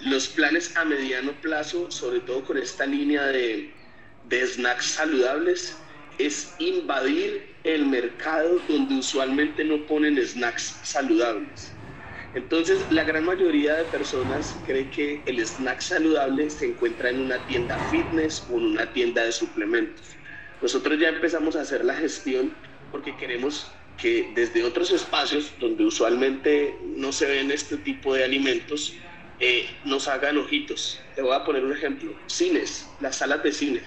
los planes a mediano plazo, sobre todo con esta línea de, de snacks saludables, es invadir el mercado donde usualmente no ponen snacks saludables. Entonces, la gran mayoría de personas cree que el snack saludable se encuentra en una tienda fitness o en una tienda de suplementos. Nosotros ya empezamos a hacer la gestión porque queremos que desde otros espacios donde usualmente no se ven este tipo de alimentos, eh, nos hagan ojitos. Te voy a poner un ejemplo. Cines, las salas de cine.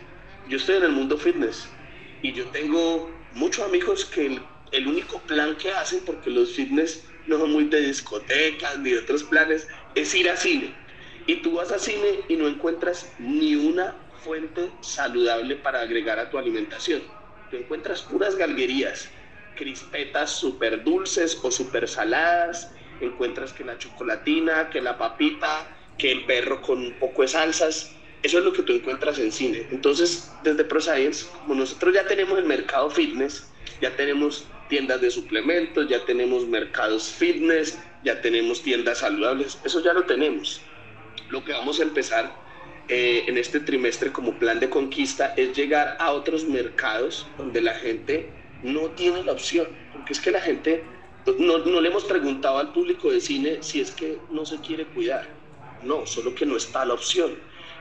Yo estoy en el mundo fitness y yo tengo muchos amigos que el, el único plan que hacen, porque los fitness no son muy de discotecas ni de otros planes, es ir a cine. Y tú vas a cine y no encuentras ni una fuente saludable para agregar a tu alimentación. Tú encuentras puras galguerías, crispetas súper dulces o súper saladas, encuentras que la chocolatina, que la papita, que el perro con un poco de salsas. Eso es lo que tú encuentras en cine. Entonces, desde ProScience, como nosotros ya tenemos el mercado fitness, ya tenemos tiendas de suplementos, ya tenemos mercados fitness, ya tenemos tiendas saludables, eso ya lo tenemos. Lo que vamos a empezar eh, en este trimestre como plan de conquista es llegar a otros mercados donde la gente no tiene la opción, porque es que la gente, no, no le hemos preguntado al público de cine si es que no se quiere cuidar, no, solo que no está la opción.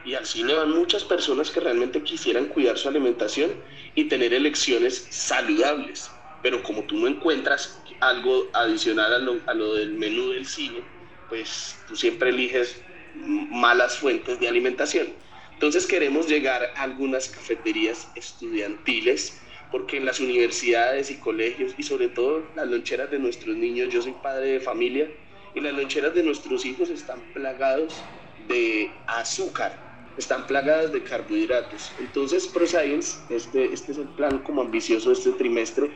Y al cine van muchas personas que realmente quisieran cuidar su alimentación y tener elecciones saludables pero como tú no encuentras algo adicional a lo, a lo del menú del cine, pues tú siempre eliges malas fuentes de alimentación. Entonces queremos llegar a algunas cafeterías estudiantiles, porque en las universidades y colegios, y sobre todo las loncheras de nuestros niños, yo soy padre de familia, y las loncheras de nuestros hijos están plagados de azúcar, están plagadas de carbohidratos. Entonces, ProScience, este, este es el plan como ambicioso este trimestre.